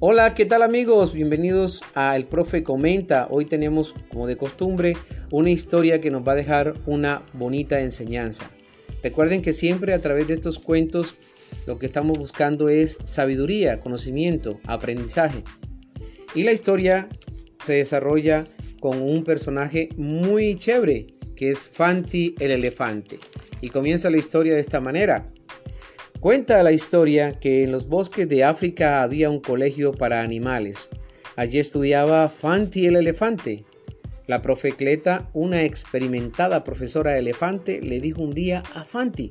Hola, ¿qué tal amigos? Bienvenidos a El Profe Comenta. Hoy tenemos, como de costumbre, una historia que nos va a dejar una bonita enseñanza. Recuerden que siempre a través de estos cuentos lo que estamos buscando es sabiduría, conocimiento, aprendizaje. Y la historia se desarrolla con un personaje muy chévere, que es Fanti el elefante. Y comienza la historia de esta manera. Cuenta la historia que en los bosques de África había un colegio para animales. Allí estudiaba Fanti el elefante. La profe Cleta, una experimentada profesora de elefante, le dijo un día a Fanti,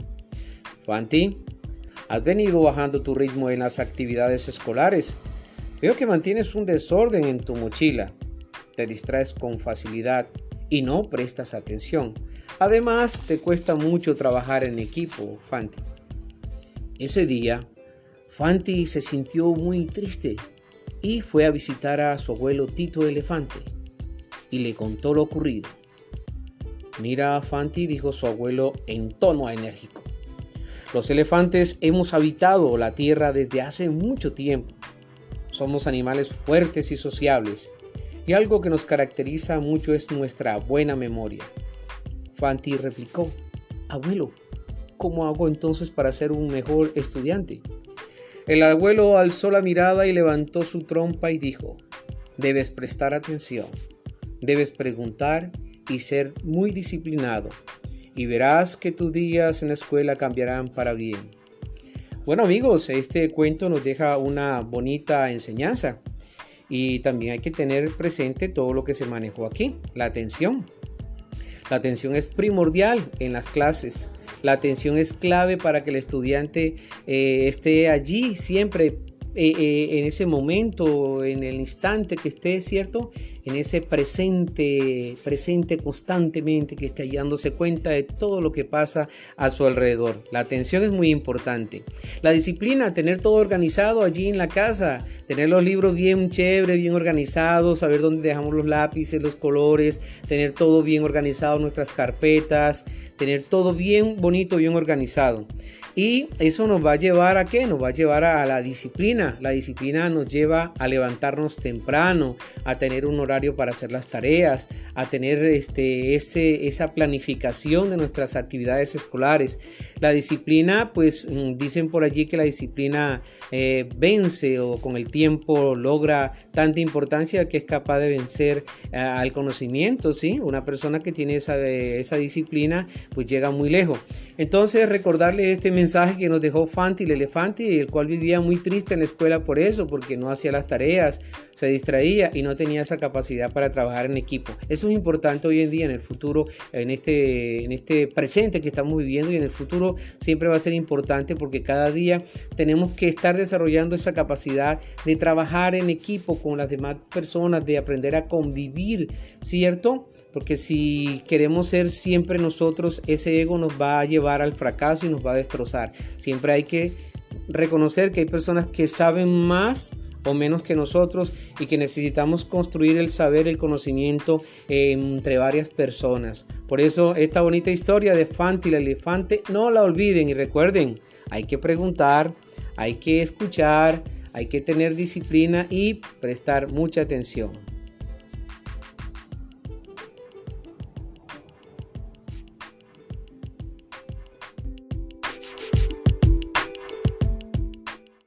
Fanti, has venido bajando tu ritmo en las actividades escolares. Veo que mantienes un desorden en tu mochila. Te distraes con facilidad y no prestas atención. Además, te cuesta mucho trabajar en equipo, Fanti. Ese día, Fanti se sintió muy triste y fue a visitar a su abuelo Tito Elefante y le contó lo ocurrido. Mira, Fanti, dijo su abuelo en tono enérgico. Los elefantes hemos habitado la tierra desde hace mucho tiempo. Somos animales fuertes y sociables, y algo que nos caracteriza mucho es nuestra buena memoria. Fanti replicó, Abuelo, ¿Cómo hago entonces para ser un mejor estudiante? El abuelo alzó la mirada y levantó su trompa y dijo, debes prestar atención, debes preguntar y ser muy disciplinado, y verás que tus días en la escuela cambiarán para bien. Bueno amigos, este cuento nos deja una bonita enseñanza y también hay que tener presente todo lo que se manejó aquí, la atención. La atención es primordial en las clases. La atención es clave para que el estudiante eh, esté allí siempre eh, eh, en ese momento, en el instante que esté, ¿cierto? En ese presente, presente constantemente, que esté dándose cuenta de todo lo que pasa a su alrededor. La atención es muy importante. La disciplina, tener todo organizado allí en la casa, tener los libros bien chéveres, bien organizados, saber dónde dejamos los lápices, los colores, tener todo bien organizado, nuestras carpetas, tener todo bien bonito, bien organizado. Y eso nos va a llevar a qué? Nos va a llevar a la disciplina. La disciplina nos lleva a levantarnos temprano, a tener un horario para hacer las tareas, a tener este, ese, esa planificación de nuestras actividades escolares. La disciplina, pues mm, dicen por allí que la disciplina eh, vence o con el tiempo logra tanta importancia que es capaz de vencer eh, al conocimiento, ¿sí? Una persona que tiene esa, esa disciplina, pues llega muy lejos. Entonces, recordarle este mensaje mensaje que nos dejó Fanti el elefante, el cual vivía muy triste en la escuela por eso, porque no hacía las tareas, se distraía y no tenía esa capacidad para trabajar en equipo. Eso es importante hoy en día, en el futuro, en este, en este presente que estamos viviendo y en el futuro siempre va a ser importante porque cada día tenemos que estar desarrollando esa capacidad de trabajar en equipo con las demás personas, de aprender a convivir, ¿cierto? Porque si queremos ser siempre nosotros, ese ego nos va a llevar al fracaso y nos va a destrozar. Siempre hay que reconocer que hay personas que saben más o menos que nosotros y que necesitamos construir el saber, el conocimiento entre varias personas. Por eso esta bonita historia de Fanti el elefante no la olviden y recuerden, hay que preguntar, hay que escuchar, hay que tener disciplina y prestar mucha atención.